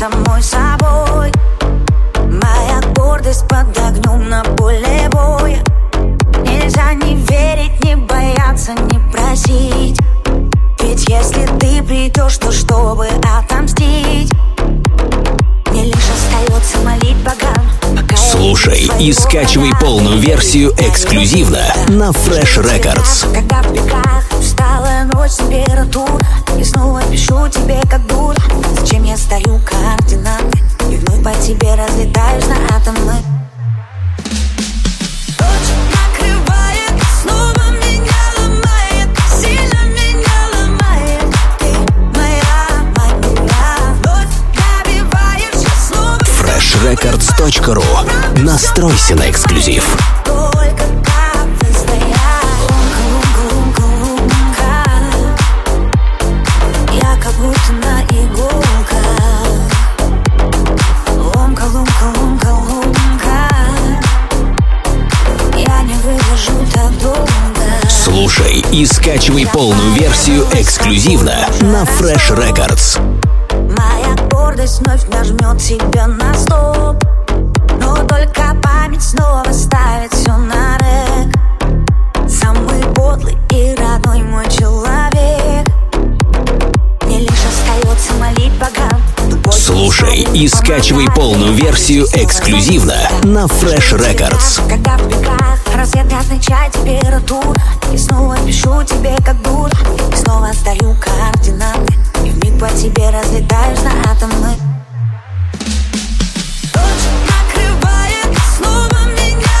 самой собой. Моя гордость под огнем на поле боя. Нельзя не верить, не бояться, не просить. Ведь если ты придешь, то чтобы отомстить. Мне лишь остается молить богам Слушай и скачивай полную версию эксклюзивно на Fresh Records. Когда в усталая ночь, температура И снова пишу тебе как стою координаты И вновь по тебе разлетаюсь на атомы. Ночь накрывает, снова меня Слушай и скачивай полную версию эксклюзивно на Fresh Records. Моя гордость вновь нажмет тебя на стоп. Но только память снова ставит все на рек. Самый подлый и родной мой человек. Мне лишь остается молить Тупой Слушай и скачивай полную версию эксклюзивно на Fresh Records. Когда в бегах отмечает температура тебе как дура И снова сдаю координаты. И вмиг по тебе разлетаюсь на атомы. Ночь накрывает, снова меня